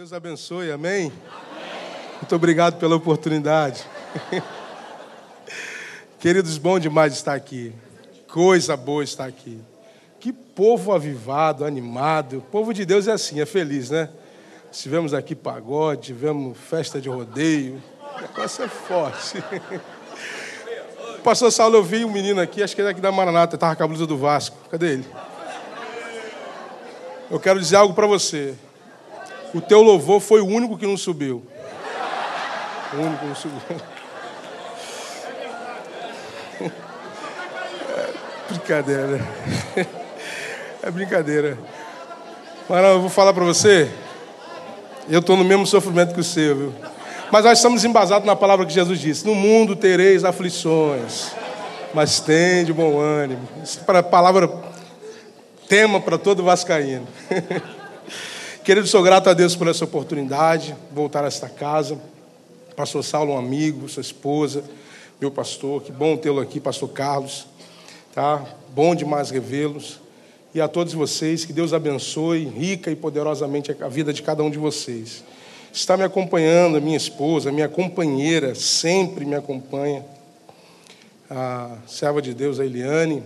Deus abençoe, amém? amém? Muito obrigado pela oportunidade. Queridos, bom demais estar aqui. Coisa boa estar aqui. Que povo avivado, animado. O povo de Deus é assim, é feliz, né? Tivemos aqui pagode, tivemos festa de rodeio. O negócio é forte. Pastor Saulo, eu vi um menino aqui, acho que ele é aqui da Maranata, estava com a blusa do Vasco. Cadê ele? Eu quero dizer algo para você. O teu louvor foi o único que não subiu. O único que não subiu. É brincadeira. É brincadeira. Mas eu vou falar para você. Eu estou no mesmo sofrimento que o seu, viu? Mas nós estamos embasados na palavra que Jesus disse: No mundo tereis aflições, mas tem de bom ânimo. Isso é a palavra tema para todo vascaíno. Querido, sou grato a Deus por essa oportunidade, voltar a esta casa. Pastor Saulo, um amigo, sua esposa, meu pastor, que bom tê-lo aqui, pastor Carlos. Tá? Bom demais revê-los. E a todos vocês, que Deus abençoe rica e poderosamente a vida de cada um de vocês. Está me acompanhando a minha esposa, a minha companheira, sempre me acompanha, a serva de Deus, a Eliane,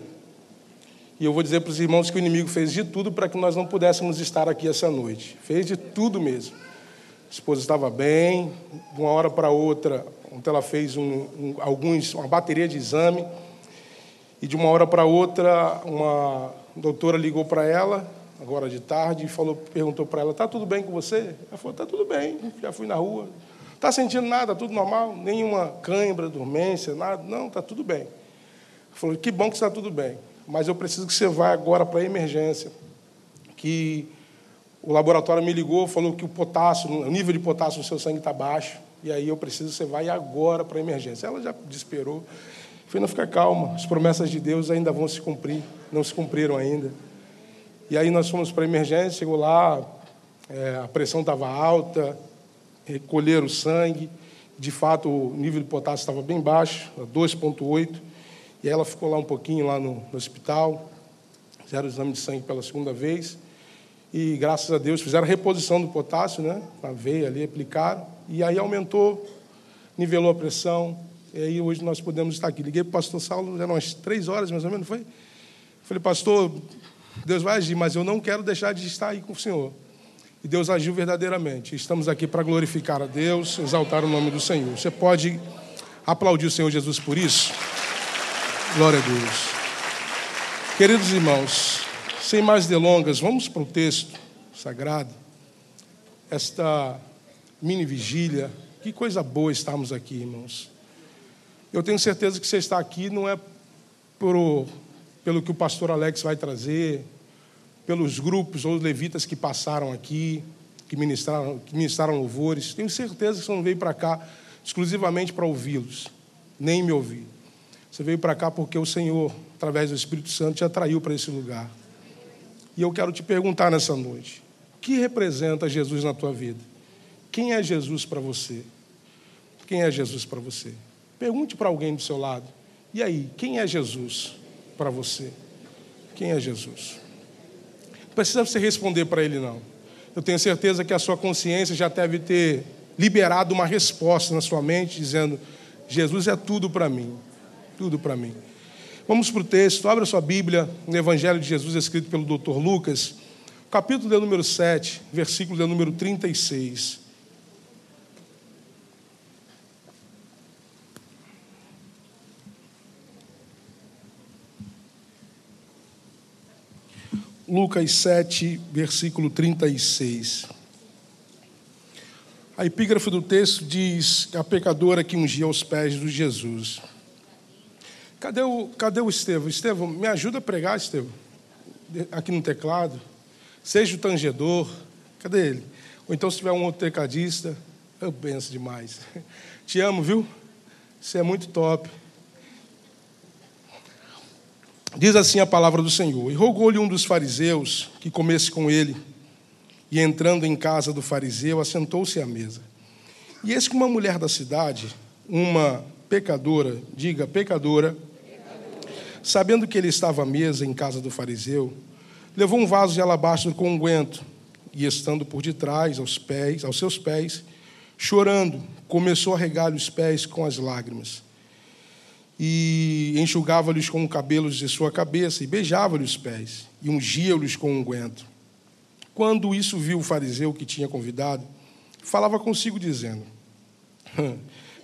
e eu vou dizer para os irmãos que o inimigo fez de tudo para que nós não pudéssemos estar aqui essa noite. Fez de tudo mesmo. A esposa estava bem, de uma hora para outra, ontem ela fez um, um, alguns, uma bateria de exame, e de uma hora para outra, uma doutora ligou para ela, agora de tarde, e falou, perguntou para ela: Está tudo bem com você? Ela falou: Está tudo bem, já fui na rua. Está sentindo nada, tudo normal? Nenhuma cãibra, dormência, nada? Não, está tudo bem. Ela falou: Que bom que está tudo bem mas eu preciso que você vá agora para a emergência. Que o laboratório me ligou, falou que o potássio, o nível de potássio no seu sangue está baixo, e aí eu preciso que você vá agora para a emergência. Ela já desesperou. falei, não fica calma, as promessas de Deus ainda vão se cumprir, não se cumpriram ainda. E aí nós fomos para a emergência, chegou lá, é, a pressão estava alta, recolheram o sangue, de fato o nível de potássio estava bem baixo, 2,8. E ela ficou lá um pouquinho lá no, no hospital, fizeram o exame de sangue pela segunda vez. E graças a Deus fizeram a reposição do potássio, né? Na veia ali, aplicaram. E aí aumentou, nivelou a pressão. E aí hoje nós podemos estar aqui. Liguei para o pastor Saulo, eram umas três horas mais ou menos, foi? Falei, pastor, Deus vai agir, mas eu não quero deixar de estar aí com o Senhor. E Deus agiu verdadeiramente. Estamos aqui para glorificar a Deus, exaltar o nome do Senhor. Você pode aplaudir o Senhor Jesus por isso? Glória a Deus. Queridos irmãos, sem mais delongas, vamos para o texto sagrado. Esta mini vigília, que coisa boa estarmos aqui, irmãos. Eu tenho certeza que você está aqui não é por, pelo que o pastor Alex vai trazer, pelos grupos ou levitas que passaram aqui, que ministraram, que ministraram louvores. Tenho certeza que você não veio para cá exclusivamente para ouvi-los, nem me ouvir. Você veio para cá porque o Senhor, através do Espírito Santo, te atraiu para esse lugar. E eu quero te perguntar nessa noite: o que representa Jesus na tua vida? Quem é Jesus para você? Quem é Jesus para você? Pergunte para alguém do seu lado. E aí, quem é Jesus para você? Quem é Jesus? Não precisa você responder para ele, não. Eu tenho certeza que a sua consciência já deve ter liberado uma resposta na sua mente, dizendo: Jesus é tudo para mim tudo para mim. Vamos para o texto, abra sua Bíblia no Evangelho de Jesus, escrito pelo Dr. Lucas, capítulo de número 7, versículo de número 36. Lucas 7, versículo 36. A epígrafe do texto diz a pecadora que ungia os pés de Jesus. Cadê o, cadê o Estevão? Estevão, me ajuda a pregar, Estevão. Aqui no teclado. Seja o tangedor. Cadê ele? Ou então, se tiver um outro tecladista, eu penso demais. Te amo, viu? Você é muito top. Diz assim a palavra do Senhor: E rogou-lhe um dos fariseus que comesse com ele. E entrando em casa do fariseu, assentou-se à mesa. E eis que uma mulher da cidade, uma pecadora, diga pecadora, sabendo que ele estava à mesa em casa do fariseu, levou um vaso de alabastro com unguento e estando por detrás, aos pés, aos seus pés, chorando, começou a regar-lhe os pés com as lágrimas. E enxugava-lhes com cabelos de sua cabeça, e beijava-lhe os pés, e ungia-lhes com unguento. Quando isso viu o fariseu que tinha convidado, falava consigo, dizendo: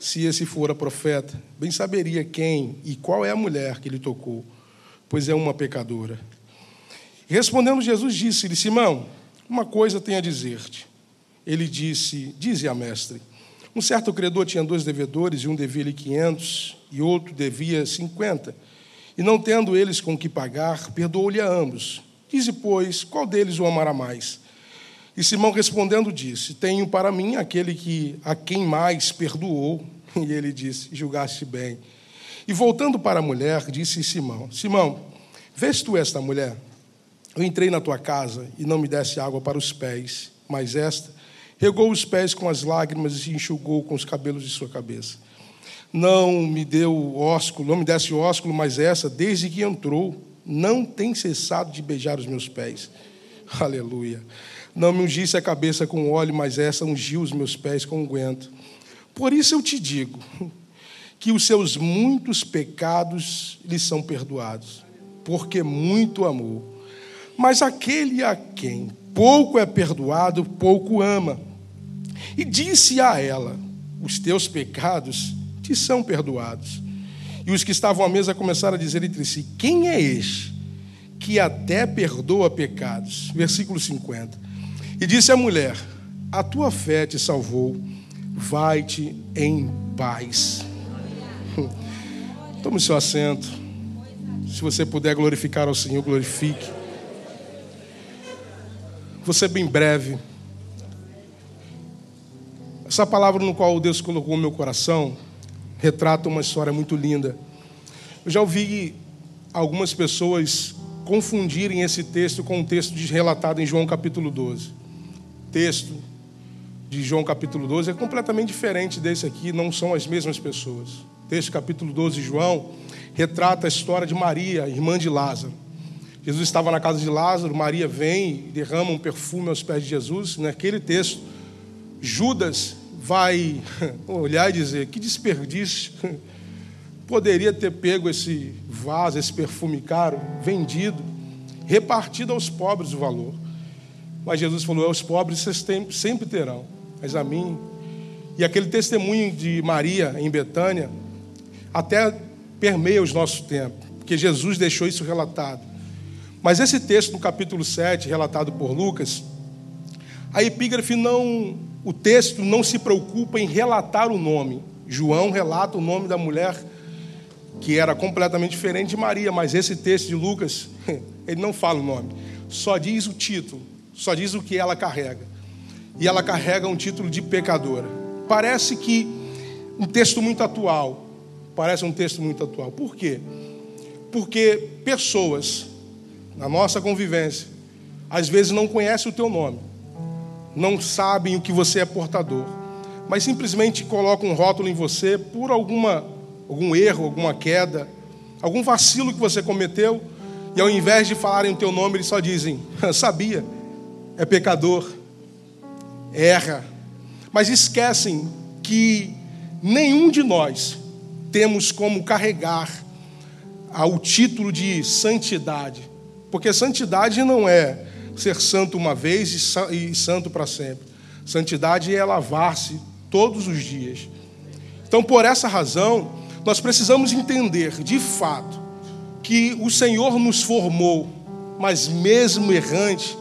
Se esse fora profeta, bem saberia quem e qual é a mulher que lhe tocou, pois é uma pecadora. Respondendo Jesus, disse-lhe: Simão, uma coisa tenho a dizer-te. Ele disse: Dize a mestre. Um certo credor tinha dois devedores, e um devia-lhe quinhentos, e outro devia cinquenta. E não tendo eles com que pagar, perdoou-lhe a ambos. Dize, pois, qual deles o amará mais? E Simão respondendo disse: Tenho para mim aquele que a quem mais perdoou. E ele disse: Julgaste bem. E voltando para a mulher, disse Simão: Simão, vês tu esta mulher? Eu entrei na tua casa e não me desse água para os pés, mas esta regou os pés com as lágrimas e enxugou com os cabelos de sua cabeça. Não me deu ósculo, não me desse ósculo, mas essa, desde que entrou, não tem cessado de beijar os meus pés. Aleluia. Não me ungisse a cabeça com óleo, mas essa ungiu os meus pés com unguento. Por isso eu te digo que os seus muitos pecados lhe são perdoados, porque muito amou. Mas aquele a quem pouco é perdoado, pouco ama. E disse a ela: Os teus pecados te são perdoados. E os que estavam à mesa começaram a dizer entre si: Quem é este que até perdoa pecados? Versículo 50. E disse a mulher: A tua fé te salvou, vai-te em paz. Tome seu assento. Se você puder glorificar ao Senhor, glorifique. Você bem breve. Essa palavra no qual Deus colocou no meu coração retrata uma história muito linda. Eu já ouvi algumas pessoas confundirem esse texto com o texto relatado em João capítulo 12. Texto de João capítulo 12 é completamente diferente desse aqui, não são as mesmas pessoas. Texto capítulo 12 de João retrata a história de Maria, irmã de Lázaro. Jesus estava na casa de Lázaro, Maria vem e derrama um perfume aos pés de Jesus. Naquele texto, Judas vai olhar e dizer: que desperdício. Poderia ter pego esse vaso, esse perfume caro, vendido, repartido aos pobres o valor. Mas Jesus falou: aos pobres vocês sempre terão, mas a mim. E aquele testemunho de Maria em Betânia até permeia os nossos tempos, porque Jesus deixou isso relatado. Mas esse texto no capítulo 7, relatado por Lucas, a epígrafe não o texto não se preocupa em relatar o nome. João relata o nome da mulher que era completamente diferente de Maria, mas esse texto de Lucas, ele não fala o nome, só diz o título, só diz o que ela carrega. E ela carrega um título de pecadora. Parece que um texto muito atual, parece um texto muito atual. Por quê? Porque pessoas na nossa convivência às vezes não conhecem o teu nome não sabem o que você é portador, mas simplesmente colocam um rótulo em você por alguma, algum erro, alguma queda, algum vacilo que você cometeu, e ao invés de falarem o teu nome, eles só dizem: sabia, é pecador, erra, mas esquecem que nenhum de nós temos como carregar o título de santidade, porque santidade não é ser santo uma vez e santo para sempre. Santidade é lavar-se todos os dias. Então, por essa razão, nós precisamos entender, de fato, que o Senhor nos formou, mas mesmo errante,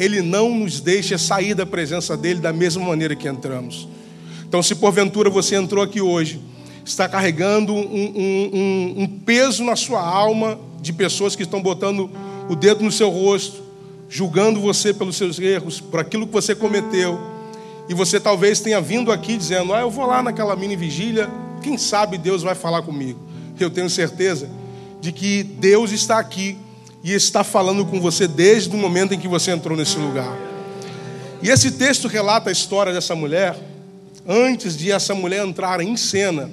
Ele não nos deixa sair da presença dEle da mesma maneira que entramos. Então, se porventura você entrou aqui hoje, está carregando um, um, um, peso na sua alma de pessoas que estão botando o dedo no seu rosto, julgando você pelos seus erros, por aquilo que você cometeu. E você talvez tenha vindo aqui dizendo: Ah, eu vou lá naquela mini vigília, quem sabe Deus vai falar comigo. Eu tenho certeza de que Deus está aqui e está falando com você desde o momento em que você entrou nesse lugar. E esse texto relata a história dessa mulher, antes de essa mulher entrar em cena.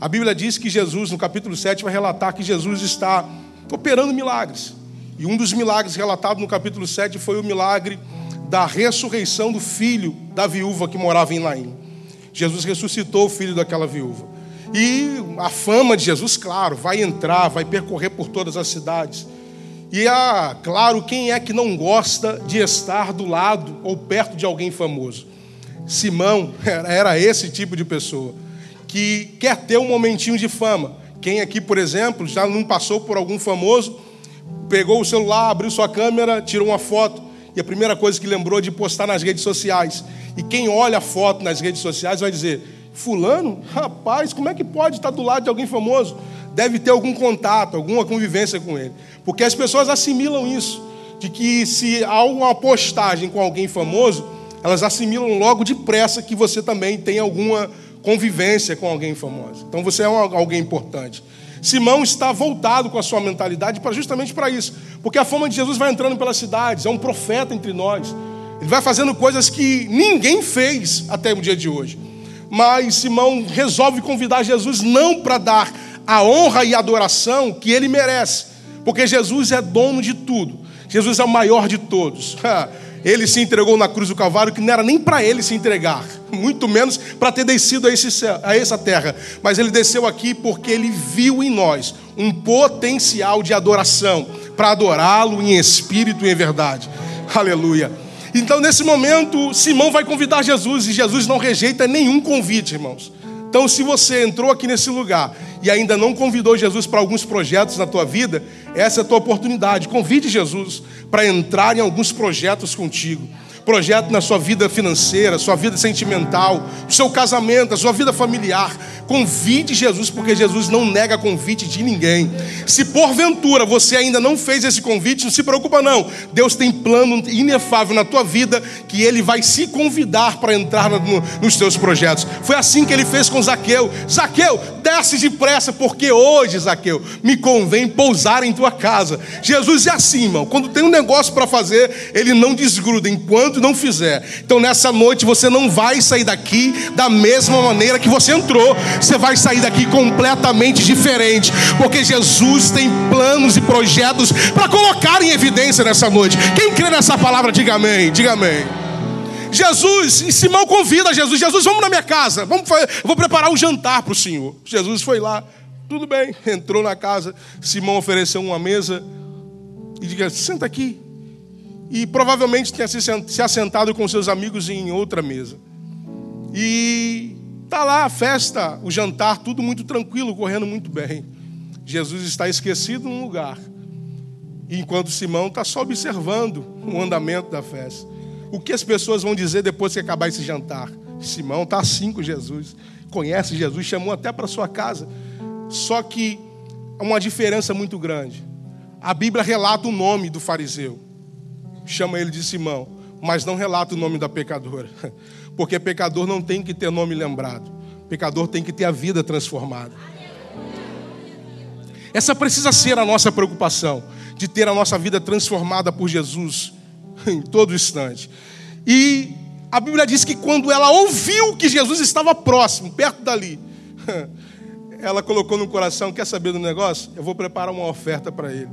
A Bíblia diz que Jesus, no capítulo 7, vai relatar que Jesus está operando milagres. E um dos milagres relatados no capítulo 7 foi o milagre da ressurreição do filho da viúva que morava em Naim. Jesus ressuscitou o filho daquela viúva. E a fama de Jesus, claro, vai entrar, vai percorrer por todas as cidades. E ah, claro, quem é que não gosta de estar do lado ou perto de alguém famoso? Simão era esse tipo de pessoa que quer ter um momentinho de fama. Quem aqui, por exemplo, já não passou por algum famoso, pegou o celular, abriu sua câmera, tirou uma foto e a primeira coisa que lembrou de postar nas redes sociais. E quem olha a foto nas redes sociais vai dizer: Fulano, rapaz, como é que pode estar do lado de alguém famoso? Deve ter algum contato, alguma convivência com ele. Porque as pessoas assimilam isso, de que se há uma postagem com alguém famoso, elas assimilam logo depressa que você também tem alguma convivência com alguém famoso. Então você é um, alguém importante. Simão está voltado com a sua mentalidade para justamente para isso, porque a fama de Jesus vai entrando pelas cidades, é um profeta entre nós. Ele vai fazendo coisas que ninguém fez até o dia de hoje. Mas Simão resolve convidar Jesus não para dar a honra e adoração que ele merece, porque Jesus é dono de tudo. Jesus é o maior de todos. Ele se entregou na cruz do Calvário, que não era nem para ele se entregar, muito menos para ter descido a, esse a essa terra. Mas ele desceu aqui porque ele viu em nós um potencial de adoração, para adorá-lo em espírito e em verdade. Aleluia. Então, nesse momento, Simão vai convidar Jesus e Jesus não rejeita nenhum convite, irmãos. Então, se você entrou aqui nesse lugar e ainda não convidou Jesus para alguns projetos na tua vida, essa é a tua oportunidade. Convide Jesus para entrar em alguns projetos contigo projeto na sua vida financeira, sua vida sentimental, o seu casamento, a sua vida familiar. Convide Jesus, porque Jesus não nega convite de ninguém. Se porventura você ainda não fez esse convite, não se preocupa não. Deus tem plano inefável na tua vida que ele vai se convidar para entrar no, nos teus projetos. Foi assim que ele fez com Zaqueu. Zaqueu, desce depressa, porque hoje, Zaqueu, me convém pousar em tua casa. Jesus é assim, irmão. Quando tem um negócio para fazer, ele não desgruda enquanto não fizer. Então nessa noite você não vai sair daqui da mesma maneira que você entrou. Você vai sair daqui completamente diferente, porque Jesus tem planos e projetos para colocar em evidência nessa noite. Quem crê nessa palavra, diga amém. Diga amém. Jesus, e Simão convida Jesus, Jesus, vamos na minha casa, vamos vou preparar um jantar para o Senhor. Jesus foi lá, tudo bem, entrou na casa, Simão ofereceu uma mesa e diga, senta aqui, e provavelmente tinha se assentado com seus amigos em outra mesa. E tá lá a festa, o jantar, tudo muito tranquilo, correndo muito bem. Jesus está esquecido num lugar, enquanto Simão está só observando o andamento da festa. O que as pessoas vão dizer depois que acabar esse jantar? Simão está assim com Jesus, conhece Jesus, chamou até para sua casa. Só que há uma diferença muito grande. A Bíblia relata o nome do fariseu chama ele de Simão, mas não relata o nome da pecadora, porque pecador não tem que ter nome lembrado, pecador tem que ter a vida transformada. Essa precisa ser a nossa preocupação, de ter a nossa vida transformada por Jesus em todo instante. E a Bíblia diz que quando ela ouviu que Jesus estava próximo, perto dali, ela colocou no coração: quer saber do negócio? Eu vou preparar uma oferta para ele,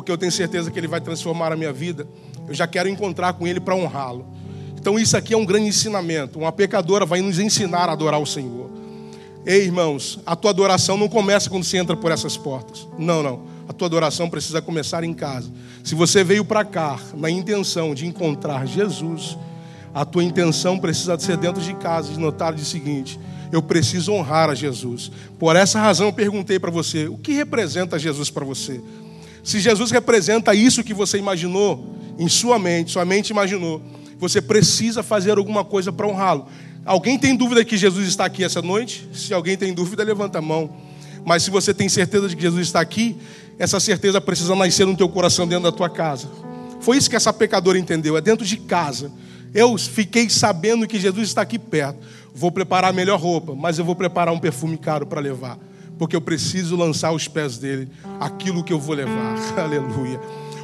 porque eu tenho certeza que ele vai transformar a minha vida eu já quero encontrar com Ele para honrá-lo. Então, isso aqui é um grande ensinamento. Uma pecadora vai nos ensinar a adorar o Senhor. Ei, irmãos, a tua adoração não começa quando você entra por essas portas. Não, não. A tua adoração precisa começar em casa. Se você veio para cá na intenção de encontrar Jesus, a tua intenção precisa ser dentro de casa, de notar o seguinte: eu preciso honrar a Jesus. Por essa razão eu perguntei para você: o que representa Jesus para você? Se Jesus representa isso que você imaginou, em sua mente, sua mente imaginou, você precisa fazer alguma coisa para honrá-lo. Alguém tem dúvida que Jesus está aqui essa noite? Se alguém tem dúvida, levanta a mão. Mas se você tem certeza de que Jesus está aqui, essa certeza precisa nascer no teu coração dentro da tua casa. Foi isso que essa pecadora entendeu, é dentro de casa. Eu fiquei sabendo que Jesus está aqui perto. Vou preparar a melhor roupa, mas eu vou preparar um perfume caro para levar, porque eu preciso lançar aos pés dele aquilo que eu vou levar. Aleluia.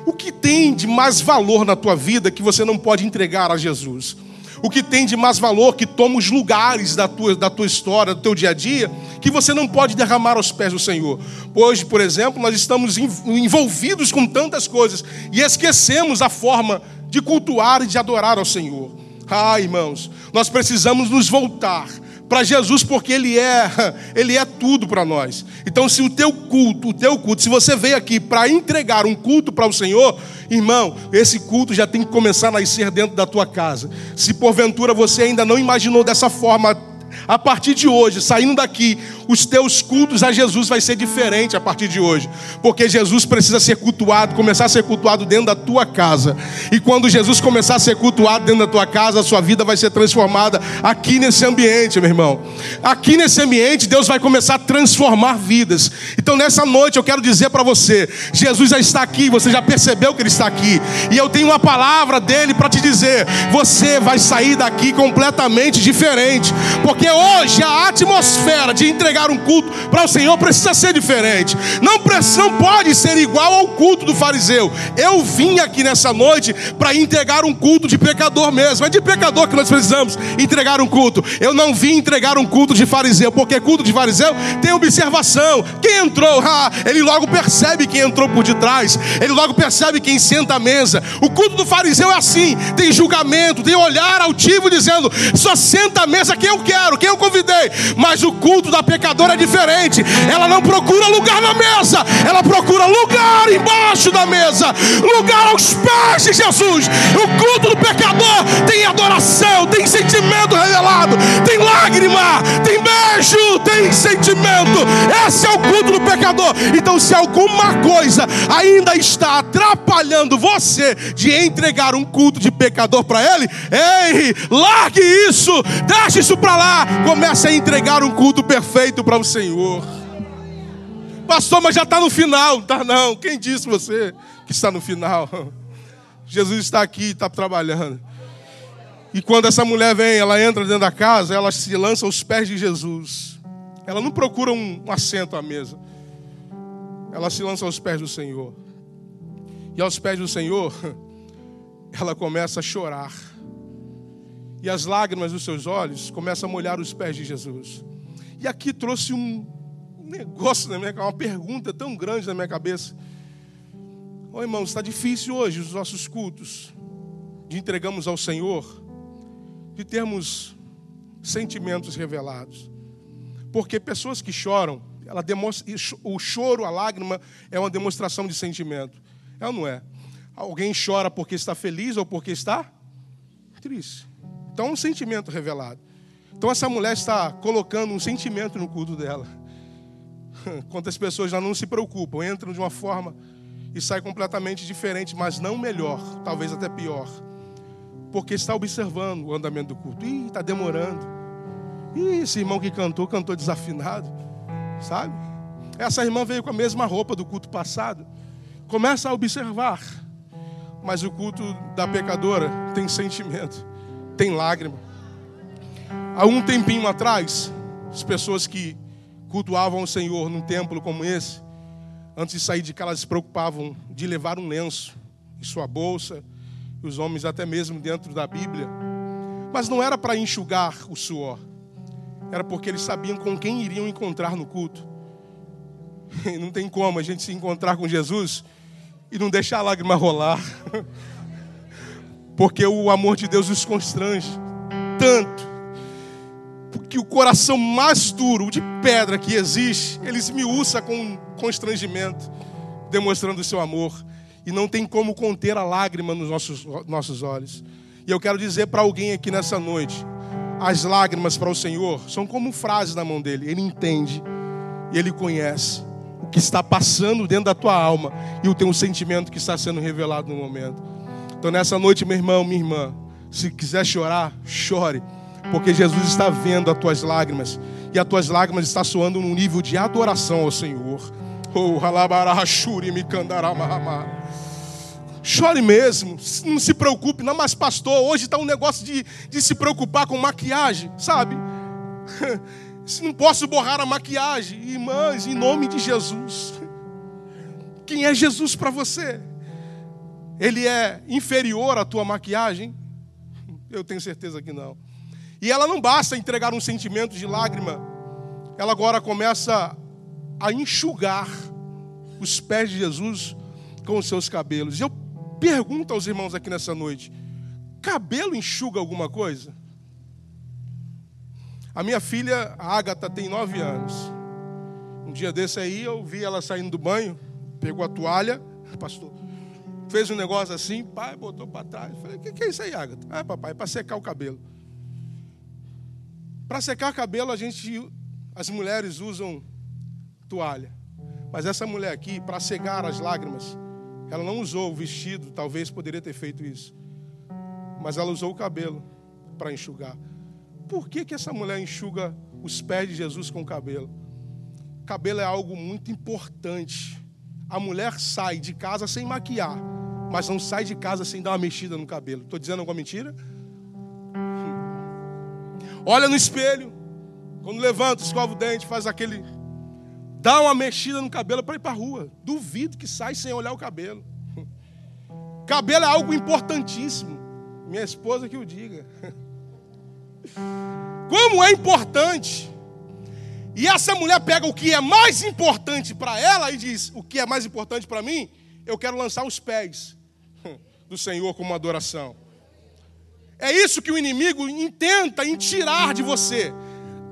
O que tem de mais valor na tua vida que você não pode entregar a Jesus? O que tem de mais valor que toma os lugares da tua, da tua história, do teu dia a dia, que você não pode derramar aos pés do Senhor? Hoje, por exemplo, nós estamos envolvidos com tantas coisas e esquecemos a forma de cultuar e de adorar ao Senhor. Ah, irmãos, nós precisamos nos voltar para Jesus porque ele é, ele é tudo para nós. Então, se o teu culto, o teu culto, se você veio aqui para entregar um culto para o Senhor, irmão, esse culto já tem que começar a nascer dentro da tua casa. Se porventura você ainda não imaginou dessa forma, a partir de hoje, saindo daqui, os teus cultos a Jesus vai ser diferente a partir de hoje, porque Jesus precisa ser cultuado, começar a ser cultuado dentro da tua casa. E quando Jesus começar a ser cultuado dentro da tua casa, a sua vida vai ser transformada aqui nesse ambiente, meu irmão. Aqui nesse ambiente, Deus vai começar a transformar vidas. Então, nessa noite, eu quero dizer para você: Jesus já está aqui, você já percebeu que Ele está aqui, e eu tenho uma palavra dele para te dizer: você vai sair daqui completamente diferente, porque hoje a atmosfera de entregar entregar um culto para o Senhor precisa ser diferente. Não, não pode ser igual ao culto do fariseu. Eu vim aqui nessa noite para entregar um culto de pecador mesmo. É de pecador que nós precisamos entregar um culto. Eu não vim entregar um culto de fariseu, porque culto de fariseu tem observação. Quem entrou, ah, ele logo percebe quem entrou por detrás. Ele logo percebe quem senta à mesa. O culto do fariseu é assim: tem julgamento, tem olhar altivo dizendo, só senta à mesa quem eu quero, quem eu convidei. Mas o culto da pecador pecadora é diferente. Ela não procura lugar na mesa, ela procura lugar embaixo da mesa, lugar aos pés de Jesus. O culto do pecador tem adoração, tem sentimento revelado, tem lágrima, tem beijo, tem sentimento. Esse é o culto do pecador. Então, se alguma coisa ainda está atrapalhando você de entregar um culto de pecador para Ele, ei, largue isso, deixe isso para lá, comece a entregar um culto perfeito feito para o Senhor. Pastor, mas já está no final. Tá não. Quem disse você que está no final? Jesus está aqui, está trabalhando. E quando essa mulher vem, ela entra dentro da casa, ela se lança aos pés de Jesus. Ela não procura um assento à mesa. Ela se lança aos pés do Senhor. E aos pés do Senhor, ela começa a chorar. E as lágrimas dos seus olhos começam a molhar os pés de Jesus. E aqui trouxe um negócio na minha uma pergunta tão grande na minha cabeça. Ô oh, irmãos, está difícil hoje os nossos cultos de entregamos ao Senhor, de termos sentimentos revelados. Porque pessoas que choram, ela demonstra, o choro, a lágrima é uma demonstração de sentimento. É ou não é? Alguém chora porque está feliz ou porque está triste. Então, é um sentimento revelado. Então essa mulher está colocando um sentimento no culto dela. Quantas pessoas já não se preocupam, entram de uma forma e saem completamente diferente, mas não melhor, talvez até pior. Porque está observando o andamento do culto. Ih, está demorando. Ih, esse irmão que cantou, cantou desafinado. Sabe? Essa irmã veio com a mesma roupa do culto passado. Começa a observar. Mas o culto da pecadora tem sentimento, tem lágrima Há um tempinho atrás, as pessoas que cultuavam o Senhor num templo como esse, antes de sair de casa, elas se preocupavam de levar um lenço em sua bolsa, e os homens até mesmo dentro da Bíblia. Mas não era para enxugar o suor, era porque eles sabiam com quem iriam encontrar no culto. Não tem como a gente se encontrar com Jesus e não deixar a lágrima rolar, porque o amor de Deus os constrange tanto que o coração mais duro, de pedra que existe, ele esmiuça com constrangimento, demonstrando o seu amor. E não tem como conter a lágrima nos nossos, nossos olhos. E eu quero dizer para alguém aqui nessa noite: as lágrimas para o Senhor são como frases na mão dele. Ele entende e ele conhece o que está passando dentro da tua alma e o teu sentimento que está sendo revelado no momento. Então, nessa noite, meu irmão, minha irmã, se quiser chorar, chore porque Jesus está vendo as tuas lágrimas e as tuas lágrimas estão soando num nível de adoração ao Senhor. Oh, Chore mesmo, não se preocupe, não, mas pastor, hoje está um negócio de, de se preocupar com maquiagem, sabe? Não posso borrar a maquiagem, irmãs, em nome de Jesus. Quem é Jesus para você? Ele é inferior à tua maquiagem? Eu tenho certeza que não. E ela não basta entregar um sentimento de lágrima, ela agora começa a enxugar os pés de Jesus com os seus cabelos. E eu pergunta aos irmãos aqui nessa noite: cabelo enxuga alguma coisa? A minha filha, a Agatha, tem nove anos. Um dia desse aí, eu vi ela saindo do banho, pegou a toalha, pastor, fez um negócio assim, pai, botou para trás. Falei, o que, que é isso aí, Agatha? Ah, papai, é para secar o cabelo. Para secar o cabelo, a gente, as mulheres usam toalha. Mas essa mulher aqui, para cegar as lágrimas, ela não usou o vestido, talvez poderia ter feito isso. Mas ela usou o cabelo para enxugar. Por que, que essa mulher enxuga os pés de Jesus com o cabelo? Cabelo é algo muito importante. A mulher sai de casa sem maquiar, mas não sai de casa sem dar uma mexida no cabelo. Estou dizendo alguma mentira? Olha no espelho, quando levanta, escova o dente, faz aquele. Dá uma mexida no cabelo para ir para a rua. Duvido que sai sem olhar o cabelo. Cabelo é algo importantíssimo. Minha esposa que o diga. Como é importante. E essa mulher pega o que é mais importante para ela e diz: O que é mais importante para mim? Eu quero lançar os pés do Senhor como adoração. É isso que o inimigo intenta em tirar de você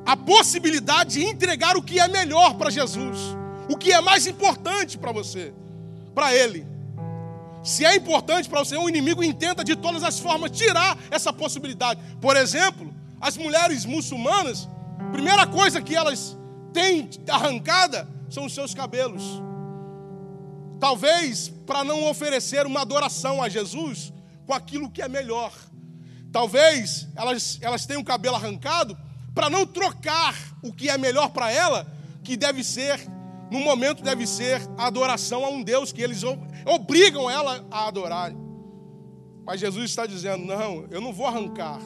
a possibilidade de entregar o que é melhor para Jesus, o que é mais importante para você, para Ele. Se é importante para você, o inimigo intenta de todas as formas tirar essa possibilidade. Por exemplo, as mulheres muçulmanas, primeira coisa que elas têm arrancada são os seus cabelos. Talvez para não oferecer uma adoração a Jesus com aquilo que é melhor. Talvez elas, elas tenham o cabelo arrancado para não trocar o que é melhor para ela, que deve ser, no momento, deve ser a adoração a um Deus que eles obrigam ela a adorar. Mas Jesus está dizendo: não, eu não vou arrancar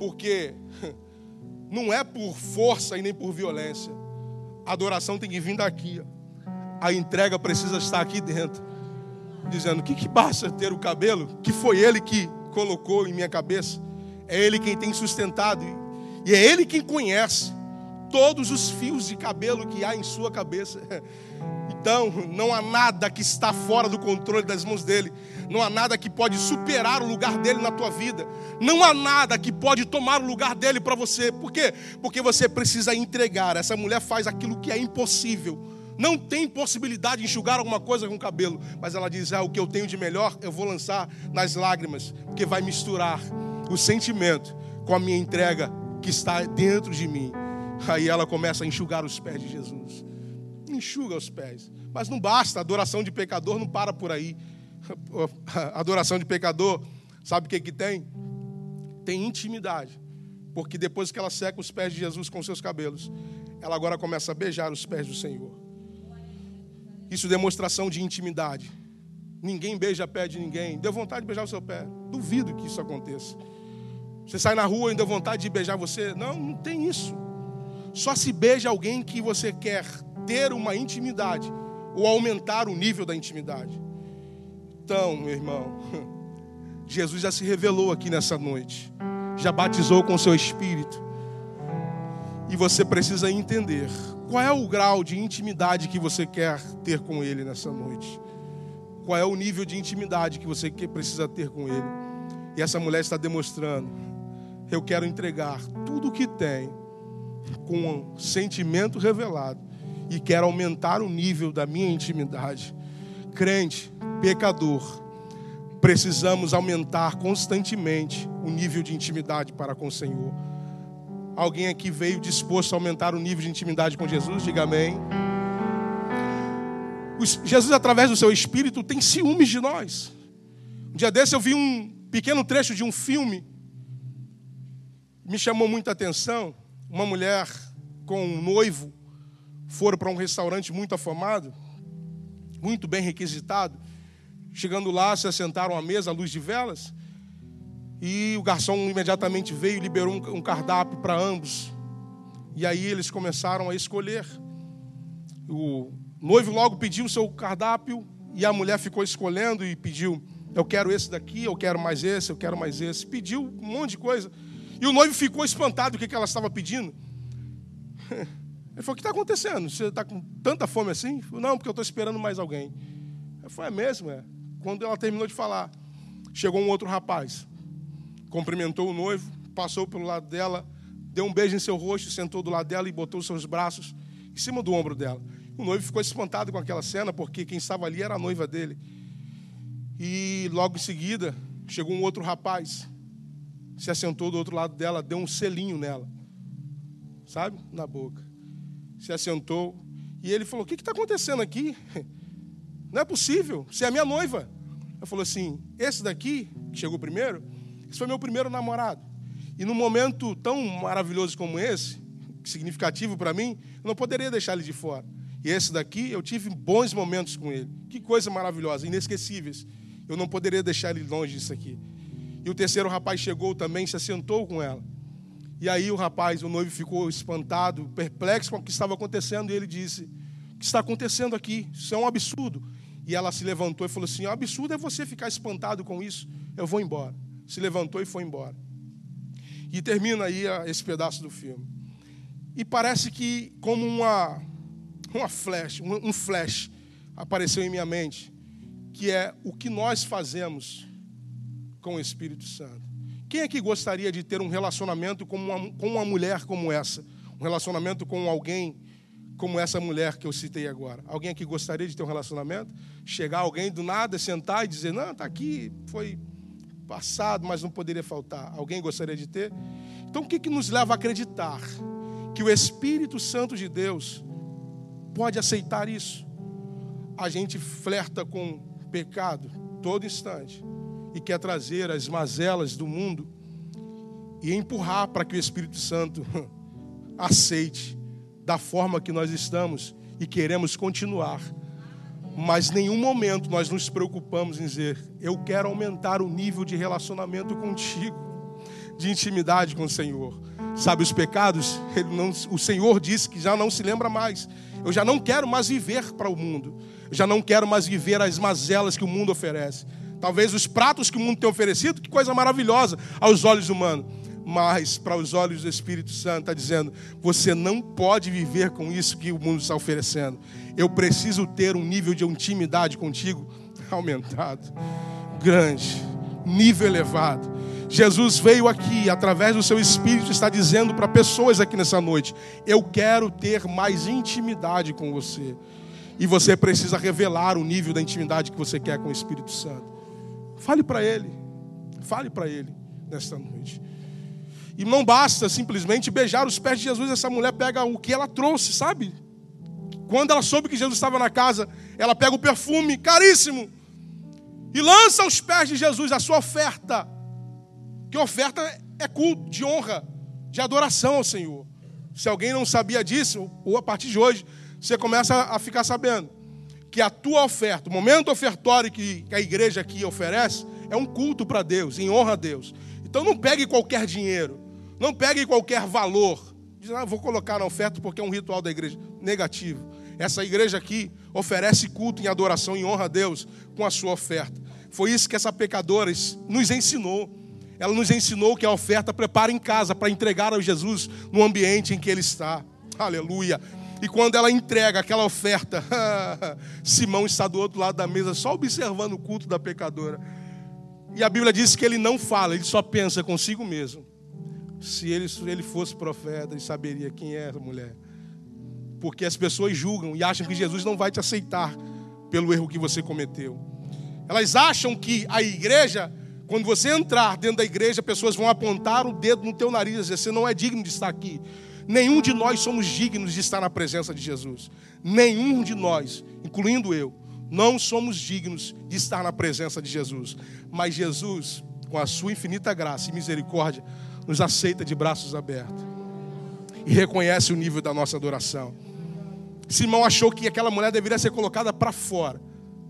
porque não é por força e nem por violência. A adoração tem que vir daqui. A entrega precisa estar aqui dentro. Dizendo: o que, que basta ter o cabelo? Que foi ele que colocou em minha cabeça. É ele quem tem sustentado. E é ele quem conhece todos os fios de cabelo que há em sua cabeça. Então, não há nada que está fora do controle das mãos dele. Não há nada que pode superar o lugar dele na tua vida. Não há nada que pode tomar o lugar dele para você. Por quê? Porque você precisa entregar. Essa mulher faz aquilo que é impossível. Não tem possibilidade de enxugar alguma coisa com o cabelo. Mas ela diz: Ah, o que eu tenho de melhor eu vou lançar nas lágrimas. Porque vai misturar o sentimento com a minha entrega que está dentro de mim. Aí ela começa a enxugar os pés de Jesus enxuga os pés. Mas não basta, a adoração de pecador não para por aí. A adoração de pecador, sabe o que, que tem? Tem intimidade. Porque depois que ela seca os pés de Jesus com seus cabelos, ela agora começa a beijar os pés do Senhor. Isso é demonstração de intimidade. Ninguém beija pé de ninguém. Deu vontade de beijar o seu pé. Duvido que isso aconteça. Você sai na rua e deu vontade de beijar você. Não, não tem isso. Só se beija alguém que você quer ter uma intimidade ou aumentar o nível da intimidade. Então, meu irmão, Jesus já se revelou aqui nessa noite, já batizou com o seu espírito. E você precisa entender qual é o grau de intimidade que você quer ter com Ele nessa noite. Qual é o nível de intimidade que você precisa ter com Ele. E essa mulher está demonstrando: eu quero entregar tudo o que tem com um sentimento revelado e quero aumentar o nível da minha intimidade. Crente, pecador, precisamos aumentar constantemente o nível de intimidade para com o Senhor. Alguém aqui veio disposto a aumentar o nível de intimidade com Jesus? Diga amém. Jesus, através do seu espírito, tem ciúmes de nós. Um dia desse eu vi um pequeno trecho de um filme, me chamou muita atenção. Uma mulher com um noivo foram para um restaurante muito afamado, muito bem requisitado. Chegando lá, se assentaram à mesa à luz de velas. E o garçom imediatamente veio e liberou um cardápio para ambos. E aí eles começaram a escolher. O noivo logo pediu o seu cardápio e a mulher ficou escolhendo e pediu: Eu quero esse daqui, eu quero mais esse, eu quero mais esse. Pediu um monte de coisa. E o noivo ficou espantado do que ela estava pedindo. Ele falou: O que está acontecendo? Você está com tanta fome assim? Falei, Não, porque eu estou esperando mais alguém. Falei: É mesmo? É. Quando ela terminou de falar, chegou um outro rapaz, cumprimentou o noivo, passou pelo lado dela, deu um beijo em seu rosto, sentou do lado dela e botou seus braços em cima do ombro dela. O noivo ficou espantado com aquela cena, porque quem estava ali era a noiva dele. E logo em seguida, chegou um outro rapaz, se assentou do outro lado dela, deu um selinho nela, sabe? Na boca. Se assentou. E ele falou: O que está acontecendo aqui? Não é possível, você é minha noiva. Eu falou assim: Esse daqui, que chegou primeiro, esse foi meu primeiro namorado. E num momento tão maravilhoso como esse, significativo para mim, eu não poderia deixar ele de fora. E esse daqui, eu tive bons momentos com ele. Que coisa maravilhosa, inesquecíveis. Eu não poderia deixar ele longe disso aqui. E o terceiro rapaz chegou também, se assentou com ela. E aí o rapaz, o noivo, ficou espantado, perplexo com o que estava acontecendo, e ele disse: O que está acontecendo aqui? Isso é um absurdo. E ela se levantou e falou assim: O absurdo é você ficar espantado com isso. Eu vou embora. Se levantou e foi embora. E termina aí esse pedaço do filme. E parece que, como uma, uma flash, um flash, apareceu em minha mente, que é o que nós fazemos com o Espírito Santo. Quem é que gostaria de ter um relacionamento com uma, com uma mulher como essa? Um relacionamento com alguém como essa mulher que eu citei agora? Alguém aqui gostaria de ter um relacionamento? Chegar alguém do nada, sentar e dizer: Não, está aqui, foi passado, mas não poderia faltar. Alguém gostaria de ter? Então, o que, que nos leva a acreditar que o Espírito Santo de Deus pode aceitar isso? A gente flerta com pecado todo instante e quer trazer as mazelas do mundo e empurrar para que o Espírito Santo aceite da forma que nós estamos e queremos continuar. Mas nenhum momento nós nos preocupamos em dizer: eu quero aumentar o nível de relacionamento contigo, de intimidade com o Senhor. Sabe os pecados? Não, o Senhor disse que já não se lembra mais. Eu já não quero mais viver para o mundo. Eu já não quero mais viver as mazelas que o mundo oferece. Talvez os pratos que o mundo tem oferecido, que coisa maravilhosa aos olhos humanos. Mas para os olhos do Espírito Santo está dizendo: você não pode viver com isso que o mundo está oferecendo. Eu preciso ter um nível de intimidade contigo aumentado, grande, nível elevado. Jesus veio aqui, através do seu Espírito, está dizendo para pessoas aqui nessa noite: Eu quero ter mais intimidade com você. E você precisa revelar o nível da intimidade que você quer com o Espírito Santo. Fale para Ele. Fale para Ele nesta noite. E não basta simplesmente beijar os pés de Jesus. Essa mulher pega o que ela trouxe, sabe? Quando ela soube que Jesus estava na casa, ela pega o perfume caríssimo e lança aos pés de Jesus a sua oferta. Que oferta é culto, de honra, de adoração ao Senhor. Se alguém não sabia disso, ou a partir de hoje, você começa a ficar sabendo que a tua oferta, o momento ofertório que a igreja aqui oferece, é um culto para Deus, em honra a Deus. Então não pegue qualquer dinheiro, não pegue qualquer valor. Diz, ah, vou colocar na oferta porque é um ritual da igreja. Negativo. Essa igreja aqui oferece culto em adoração, em honra a Deus, com a sua oferta. Foi isso que essa pecadora nos ensinou. Ela nos ensinou que a oferta prepara em casa para entregar a Jesus no ambiente em que ele está. Aleluia. E quando ela entrega aquela oferta, Simão está do outro lado da mesa, só observando o culto da pecadora. E a Bíblia diz que ele não fala, ele só pensa consigo mesmo. Se ele, ele fosse profeta, ele saberia quem é essa mulher. Porque as pessoas julgam e acham que Jesus não vai te aceitar pelo erro que você cometeu. Elas acham que a igreja, quando você entrar dentro da igreja, pessoas vão apontar o dedo no teu nariz e dizer: você não é digno de estar aqui. Nenhum de nós somos dignos de estar na presença de Jesus. Nenhum de nós, incluindo eu, não somos dignos de estar na presença de Jesus. Mas Jesus, com a sua infinita graça e misericórdia, nos aceita de braços abertos e reconhece o nível da nossa adoração. Simão achou que aquela mulher deveria ser colocada para fora,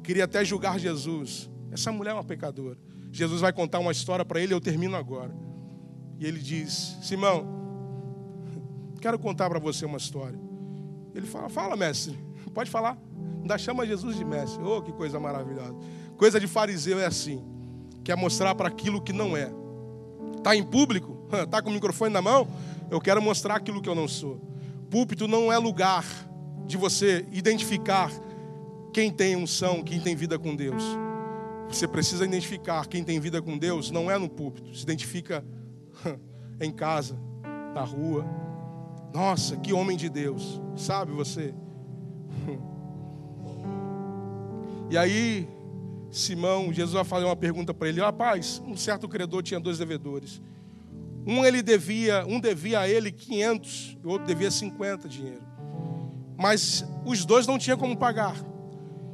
queria até julgar Jesus. Essa mulher é uma pecadora. Jesus vai contar uma história para ele, eu termino agora. E ele diz: Simão, Quero contar para você uma história. Ele fala: Fala, mestre. Pode falar. Ainda chama Jesus de mestre. Oh, que coisa maravilhosa. Coisa de fariseu é assim: quer mostrar para aquilo que não é. Está em público? Está com o microfone na mão? Eu quero mostrar aquilo que eu não sou. Púlpito não é lugar de você identificar quem tem unção, quem tem vida com Deus. você precisa identificar quem tem vida com Deus, não é no púlpito, se identifica em casa, na rua. Nossa, que homem de Deus, sabe você? E aí, Simão, Jesus vai fazer uma pergunta para ele: Rapaz, um certo credor tinha dois devedores. Um ele devia, um devia a ele 500, o outro devia 50 dinheiro. Mas os dois não tinham como pagar.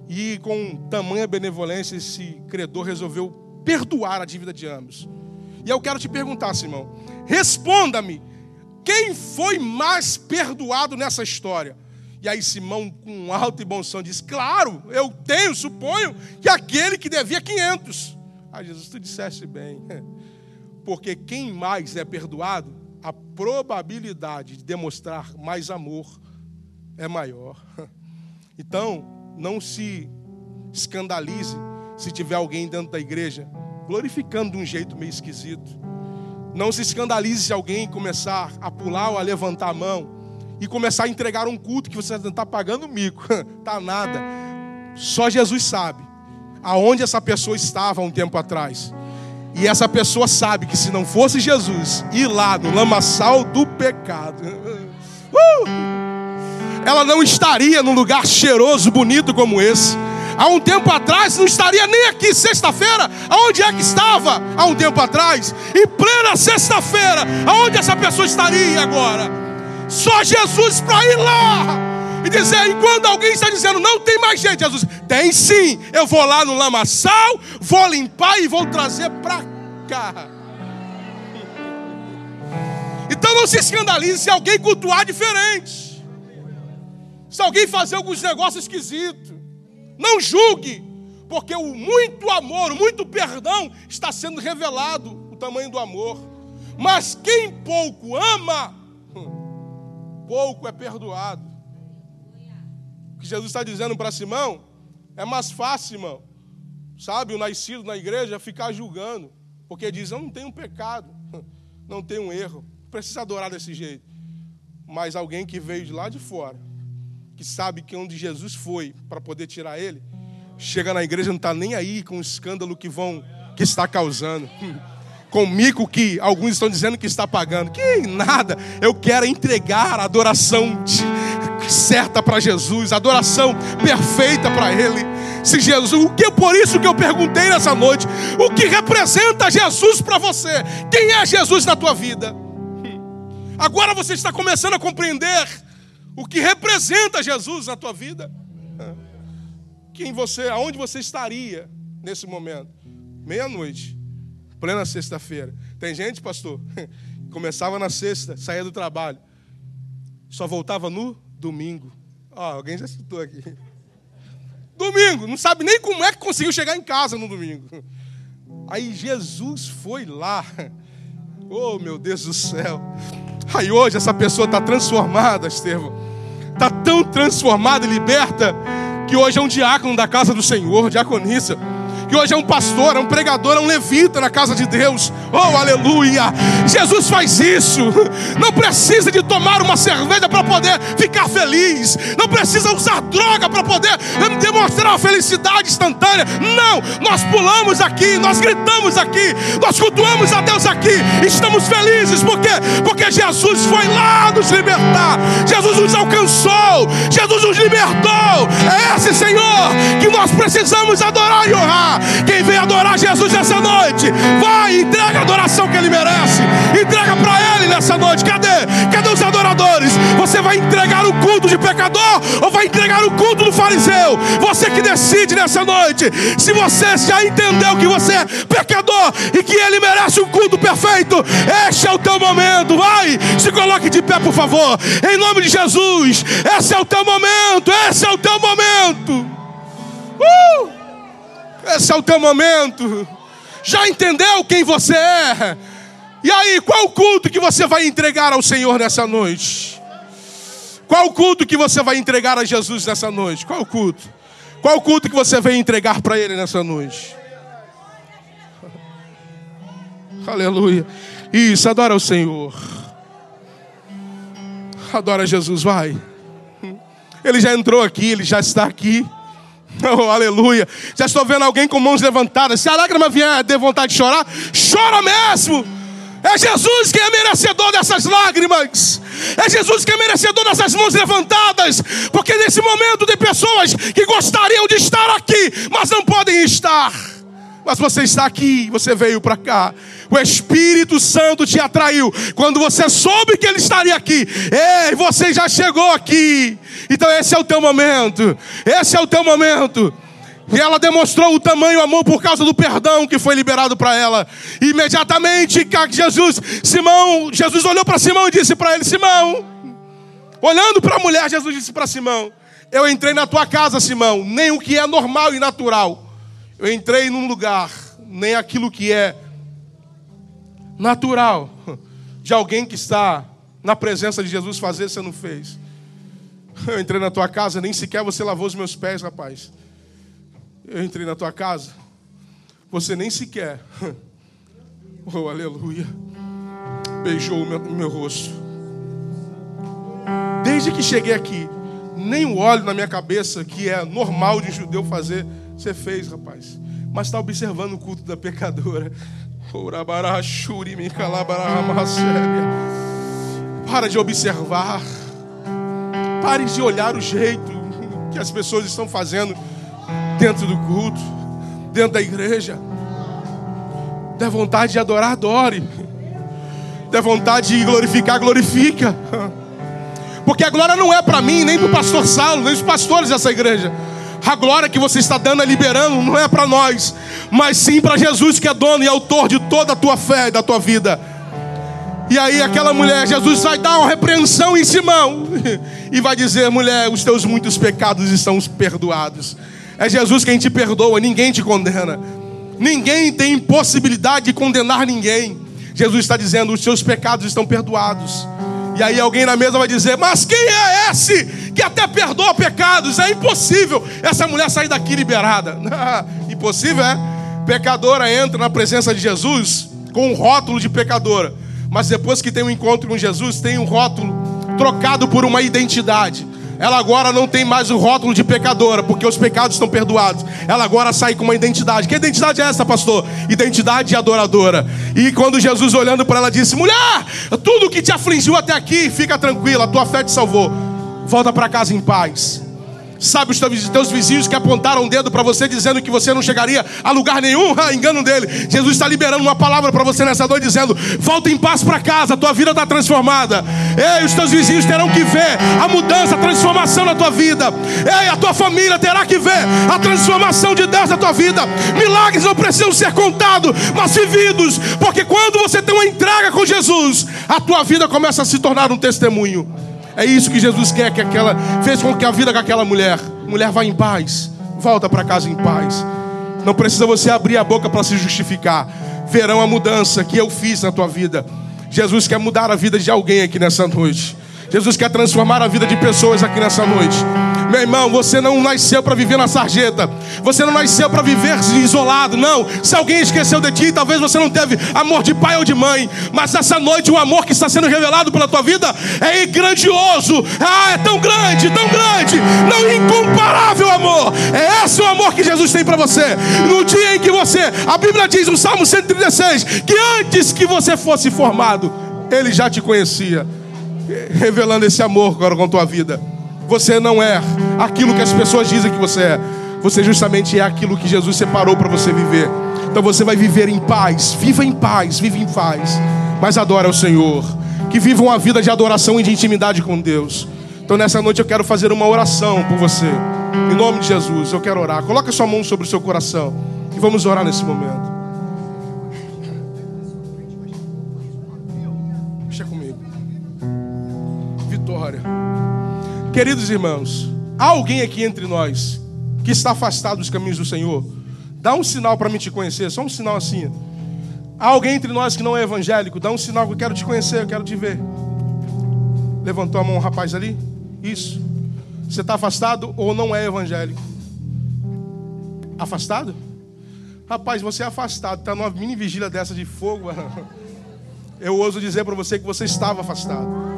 E com tamanha benevolência, esse credor resolveu perdoar a dívida de ambos. E eu quero te perguntar, Simão, responda-me: quem foi mais perdoado nessa história? E aí Simão, com alto e bom som, diz: Claro, eu tenho, suponho, que aquele que devia 500. Ah, Jesus, tu disseste bem. Porque quem mais é perdoado, a probabilidade de demonstrar mais amor é maior. Então, não se escandalize se tiver alguém dentro da igreja glorificando de um jeito meio esquisito. Não se escandalize se alguém começar a pular ou a levantar a mão e começar a entregar um culto que você está pagando mico. tá nada. Só Jesus sabe aonde essa pessoa estava um tempo atrás. E essa pessoa sabe que se não fosse Jesus ir lá no lamaçal do pecado, uh, ela não estaria num lugar cheiroso, bonito como esse. Há um tempo atrás não estaria nem aqui sexta-feira, aonde é que estava há um tempo atrás? Em plena sexta-feira, aonde essa pessoa estaria agora? Só Jesus para ir lá e dizer, enquanto alguém está dizendo, não tem mais gente, Jesus, tem sim, eu vou lá no lamaçal, vou limpar e vou trazer para cá. Então não se escandalize se alguém cultuar diferente, se alguém fazer alguns negócios esquisitos, não julgue, porque o muito amor, o muito perdão está sendo revelado, o tamanho do amor. Mas quem pouco ama, pouco é perdoado. O que Jesus está dizendo para Simão é mais fácil, irmão, sabe, o nascido na igreja ficar julgando, porque diz: Eu não tenho pecado, não tenho erro, precisa adorar desse jeito. Mas alguém que veio de lá de fora, que sabe que onde Jesus foi para poder tirar ele, chega na igreja não está nem aí com o escândalo que vão que está causando. com o mico que alguns estão dizendo que está pagando. Que nada, eu quero entregar a adoração de, certa para Jesus, adoração perfeita para Ele. Se Jesus, o que por isso que eu perguntei nessa noite, o que representa Jesus para você? Quem é Jesus na tua vida? Agora você está começando a compreender o que representa Jesus na tua vida. Quem você, aonde você estaria nesse momento? Meia-noite plena sexta-feira. Tem gente, pastor, começava na sexta, saía do trabalho, só voltava no domingo. Ó, alguém já citou aqui. Domingo, não sabe nem como é que conseguiu chegar em casa no domingo. Aí Jesus foi lá. Oh, meu Deus do céu. Aí hoje essa pessoa está transformada, Estevão. Está tão transformada e liberta que hoje é um diácono da casa do Senhor, diaconisa que hoje é um pastor, é um pregador, é um levita na casa de Deus. Oh, aleluia! Jesus faz isso. Não precisa de tomar uma cerveja para poder ficar feliz. Não precisa usar droga para poder demonstrar a felicidade instantânea. Não, nós pulamos aqui, nós gritamos aqui, nós cultuamos a Deus aqui. Estamos felizes porque porque Jesus foi lá nos libertar. Jesus nos alcançou. Jesus nos libertou. É esse Senhor que nós precisamos adorar e honrar. Quem vem adorar Jesus essa noite, vai, entrega a adoração que ele merece. Entrega para ele nessa noite. Cadê? Cadê os adoradores? Você vai entregar o culto de pecador ou vai entregar o culto do fariseu? Você que decide nessa noite. Se você já entendeu que você é pecador e que ele merece um culto perfeito, este é o teu momento. Vai, se coloque de pé, por favor. Em nome de Jesus. Esse é o teu momento. Esse é o teu momento. Uh! Esse é o teu momento. Já entendeu quem você é? E aí, qual culto que você vai entregar ao Senhor nessa noite? Qual culto que você vai entregar a Jesus nessa noite? Qual culto? Qual culto que você vem entregar para Ele nessa noite? Aleluia. Isso, adora o Senhor. Adora Jesus, vai. Ele já entrou aqui, ele já está aqui. Oh, aleluia. Já estou vendo alguém com mãos levantadas. Se a lágrima vier de vontade de chorar, chora mesmo. É Jesus quem é merecedor dessas lágrimas. É Jesus quem é merecedor dessas mãos levantadas. Porque nesse momento tem pessoas que gostariam de estar aqui, mas não podem estar. Mas você está aqui, você veio para cá. O Espírito Santo te atraiu. Quando você soube que ele estaria aqui, ei, você já chegou aqui. Então esse é o teu momento. Esse é o teu momento. E ela demonstrou o tamanho amor por causa do perdão que foi liberado para ela. Imediatamente, Jesus, Simão, Jesus olhou para Simão e disse para ele: Simão, olhando para a mulher, Jesus disse para Simão: Eu entrei na tua casa, Simão, nem o que é normal e natural. Eu entrei num lugar, nem aquilo que é natural de alguém que está na presença de Jesus fazer, você não fez. Eu entrei na tua casa, nem sequer você lavou os meus pés, rapaz. Eu entrei na tua casa, você nem sequer, oh aleluia, beijou o meu, meu rosto. Desde que cheguei aqui, nem o óleo na minha cabeça, que é normal de um judeu fazer, você fez, rapaz. Mas está observando o culto da pecadora. Para de observar. Pare de olhar o jeito que as pessoas estão fazendo dentro do culto, dentro da igreja. Dá vontade de adorar, adore. Dá vontade de glorificar, glorifica. Porque a glória não é para mim, nem para o pastor Saulo, nem os pastores dessa igreja. A glória que você está dando e liberando não é para nós, mas sim para Jesus que é dono e autor de toda a tua fé e da tua vida. E aí aquela mulher, Jesus vai dar uma repreensão em Simão e vai dizer: mulher, os teus muitos pecados estão perdoados. É Jesus quem te perdoa, ninguém te condena. Ninguém tem possibilidade de condenar ninguém. Jesus está dizendo: os seus pecados estão perdoados. E aí alguém na mesa vai dizer: Mas quem é esse que até perdoa pecados? É impossível essa mulher sair daqui liberada. impossível é? Pecadora entra na presença de Jesus com um rótulo de pecadora. Mas depois que tem um encontro com Jesus, tem um rótulo trocado por uma identidade ela agora não tem mais o rótulo de pecadora, porque os pecados estão perdoados. Ela agora sai com uma identidade. Que identidade é essa, pastor? Identidade de adoradora. E quando Jesus olhando para ela disse: Mulher, tudo que te afligiu até aqui, fica tranquila, a tua fé te salvou. Volta para casa em paz. Sabe os teus vizinhos que apontaram o dedo para você dizendo que você não chegaria a lugar nenhum? Ah, engano dele. Jesus está liberando uma palavra para você nessa noite dizendo: volta em paz para casa, a tua vida está transformada. Ei, os teus vizinhos terão que ver a mudança, a transformação na tua vida. Ei, a tua família terá que ver a transformação de Deus na tua vida. Milagres não precisam ser contados, mas vividos, porque quando você tem uma entrega com Jesus, a tua vida começa a se tornar um testemunho. É isso que Jesus quer que aquela fez com que a vida daquela mulher, mulher vá em paz, volta para casa em paz. Não precisa você abrir a boca para se justificar. Verão a mudança que eu fiz na tua vida. Jesus quer mudar a vida de alguém aqui nessa noite. Jesus quer transformar a vida de pessoas aqui nessa noite. Meu irmão, você não nasceu para viver na sarjeta. Você não nasceu para viver isolado. Não. Se alguém esqueceu de ti, talvez você não teve amor de pai ou de mãe. Mas essa noite o amor que está sendo revelado pela tua vida é grandioso. Ah, é tão grande, tão grande. Não incomparável amor. É esse o amor que Jesus tem para você. No dia em que você, a Bíblia diz no Salmo 136, que antes que você fosse formado, ele já te conhecia revelando esse amor agora com a tua vida. Você não é aquilo que as pessoas dizem que você é. Você justamente é aquilo que Jesus separou para você viver. Então você vai viver em paz. Viva em paz, viva em paz. Mas adora o Senhor. Que viva uma vida de adoração e de intimidade com Deus. Então nessa noite eu quero fazer uma oração por você. Em nome de Jesus, eu quero orar. Coloque a sua mão sobre o seu coração. E vamos orar nesse momento. Queridos irmãos, há alguém aqui entre nós que está afastado dos caminhos do Senhor? Dá um sinal para mim te conhecer, só um sinal assim. Há alguém entre nós que não é evangélico? Dá um sinal que eu quero te conhecer, eu quero te ver. Levantou a mão o rapaz ali? Isso. Você está afastado ou não é evangélico? Afastado? Rapaz, você é afastado, está numa mini vigília dessa de fogo. Eu ouso dizer para você que você estava afastado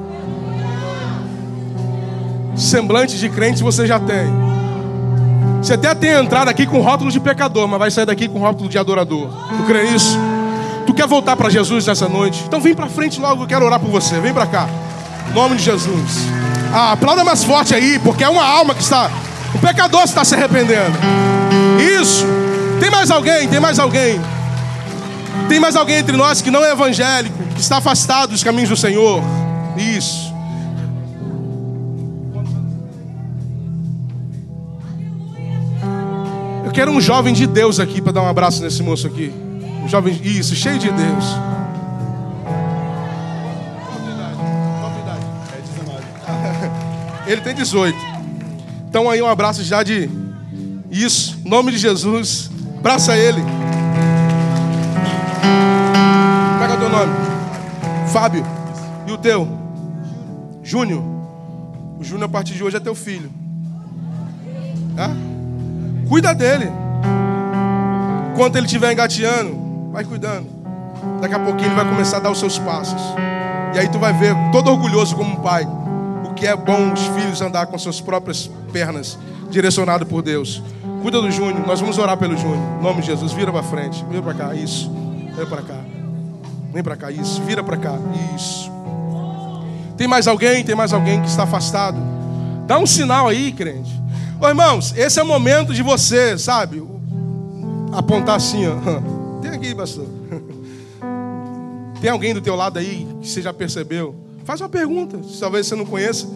semblante de crente você já tem. Você até tem entrado aqui com rótulo de pecador, mas vai sair daqui com rótulo de adorador. Tu crê nisso? Tu quer voltar para Jesus nessa noite? Então vem para frente logo, eu quero orar por você. Vem para cá. Em nome de Jesus. Ah, aplauda mais forte aí, porque é uma alma que está. O pecador está se arrependendo. Isso. Tem mais alguém? Tem mais alguém? Tem mais alguém entre nós que não é evangélico, que está afastado dos caminhos do Senhor? Isso. Quero um jovem de Deus aqui para dar um abraço nesse moço aqui. Um jovem, isso, cheio de Deus. Ele tem 18. Então aí um abraço já de isso, nome de Jesus. Abraça ele. Como é é o teu nome? Fábio. E o teu? Júnior. O Júnior a partir de hoje é teu filho. Tá? Cuida dele. Enquanto ele estiver engateando, vai cuidando. Daqui a pouquinho ele vai começar a dar os seus passos. E aí tu vai ver, todo orgulhoso como um pai, o que é bom os filhos andar com suas próprias pernas, direcionado por Deus. Cuida do Júnior, nós vamos orar pelo Júnior. Em nome de Jesus, vira para frente, vira para cá, isso. Vem para cá. Vem para cá, isso. Vira para cá, isso. Tem mais alguém? Tem mais alguém que está afastado? Dá um sinal aí, crente. Ô irmãos, esse é o momento de você, sabe? Apontar assim, ó. Tem aqui, pastor. Tem alguém do teu lado aí que você já percebeu? Faz uma pergunta, talvez você não conheça.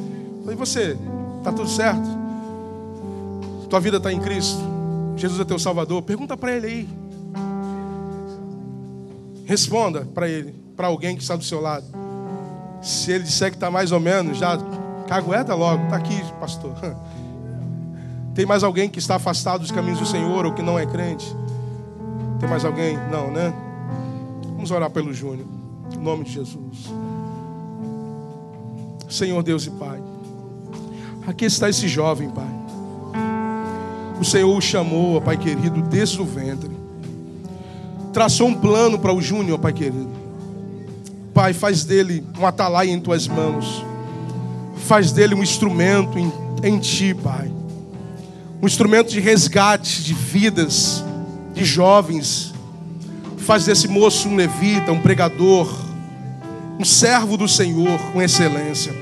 E você, tá tudo certo? Tua vida está em Cristo. Jesus é teu Salvador. Pergunta para ele aí. Responda para ele, para alguém que está do seu lado. Se ele disser que está mais ou menos, já cagueta logo. Está aqui, pastor. Tem mais alguém que está afastado dos caminhos do Senhor ou que não é crente? Tem mais alguém? Não, né? Vamos orar pelo Júnior. Em nome de Jesus. Senhor Deus e Pai. Aqui está esse jovem, Pai. O Senhor o chamou, Pai querido, desde o ventre. Traçou um plano para o Júnior, Pai querido. Pai, faz dele um atalaia em tuas mãos. Faz dele um instrumento em, em ti, Pai. Um instrumento de resgate de vidas, de jovens. Faz desse moço um levita, um pregador, um servo do Senhor com excelência.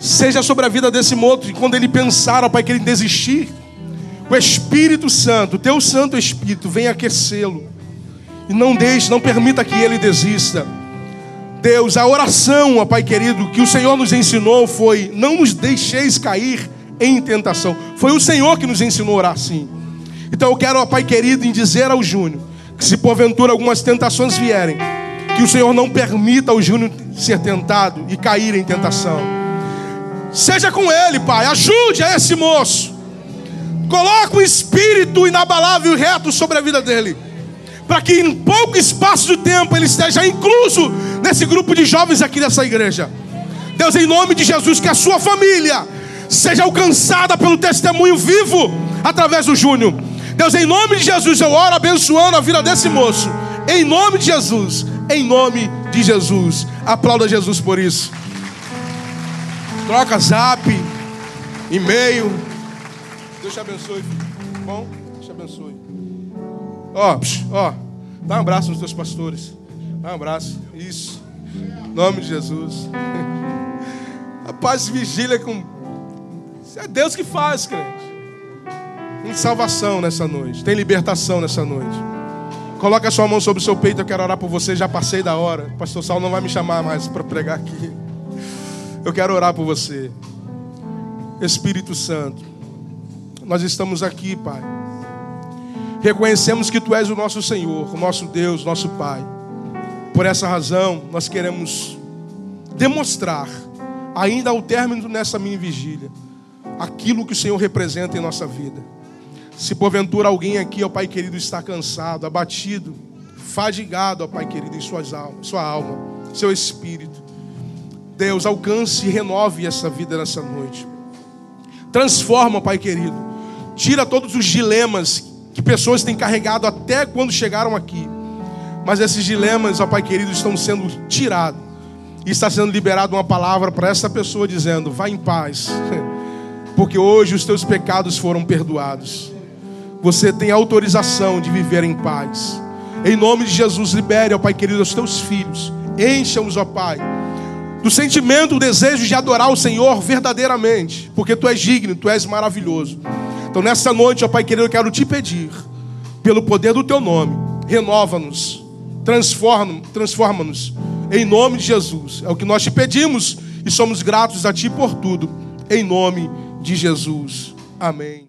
Seja sobre a vida desse moço, e quando ele pensar, ó Pai, que ele desistir, o Espírito Santo, teu Santo Espírito, vem aquecê-lo. E não deixe, não permita que ele desista. Deus, a oração, ó Pai querido, que o Senhor nos ensinou foi: não nos deixeis cair em tentação. Foi o Senhor que nos ensinou a orar assim. Então eu quero, ó Pai querido, em dizer ao Júnior que se porventura algumas tentações vierem, que o Senhor não permita ao Júnior ser tentado e cair em tentação. Seja com ele, Pai, ajude a esse moço. Coloca um espírito inabalável e reto sobre a vida dele. Para que em pouco espaço de tempo ele esteja incluso nesse grupo de jovens aqui dessa igreja. Deus, em nome de Jesus, que a sua família seja alcançada pelo testemunho vivo através do Júnior. Deus, em nome de Jesus, eu oro abençoando a vida desse moço. Em nome de Jesus. Em nome de Jesus. Aplauda Jesus por isso. Troca zap, e-mail. Deus te abençoe, filho. Bom, Deus te abençoe. Ó, ó, dá um abraço nos teus pastores. Dá um abraço. Isso. Em nome de Jesus. Rapaz, vigília com. É Deus que faz, crente. Tem salvação nessa noite. Tem libertação nessa noite. Coloca a sua mão sobre o seu peito. Eu quero orar por você. Já passei da hora. O pastor Saulo não vai me chamar mais para pregar aqui. Eu quero orar por você. Espírito Santo nós estamos aqui, Pai. Reconhecemos que Tu és o nosso Senhor, o nosso Deus, nosso Pai. Por essa razão, nós queremos demonstrar, ainda ao término dessa minha vigília, aquilo que o Senhor representa em nossa vida. Se porventura alguém aqui, ó Pai querido, está cansado, abatido, fadigado, ó Pai querido, em suas almas, sua alma, seu espírito, Deus, alcance e renove essa vida nessa noite. Transforma, Pai querido, tira todos os dilemas que pessoas têm carregado até quando chegaram aqui. Mas esses dilemas, ó Pai querido, estão sendo tirados. E está sendo liberada uma palavra para essa pessoa dizendo: vá em paz. porque hoje os teus pecados foram perdoados. Você tem autorização de viver em paz. Em nome de Jesus, libere, ó Pai querido, os teus filhos. Encha-os, ó Pai, do sentimento, do desejo de adorar o Senhor verdadeiramente, porque Tu és digno, Tu és maravilhoso. Então, nessa noite, ó Pai querido, eu quero te pedir, pelo poder do Teu nome, renova-nos, transforma-nos, transforma-nos, em nome de Jesus. É o que nós te pedimos e somos gratos a Ti por tudo, em nome de Jesus. Amém.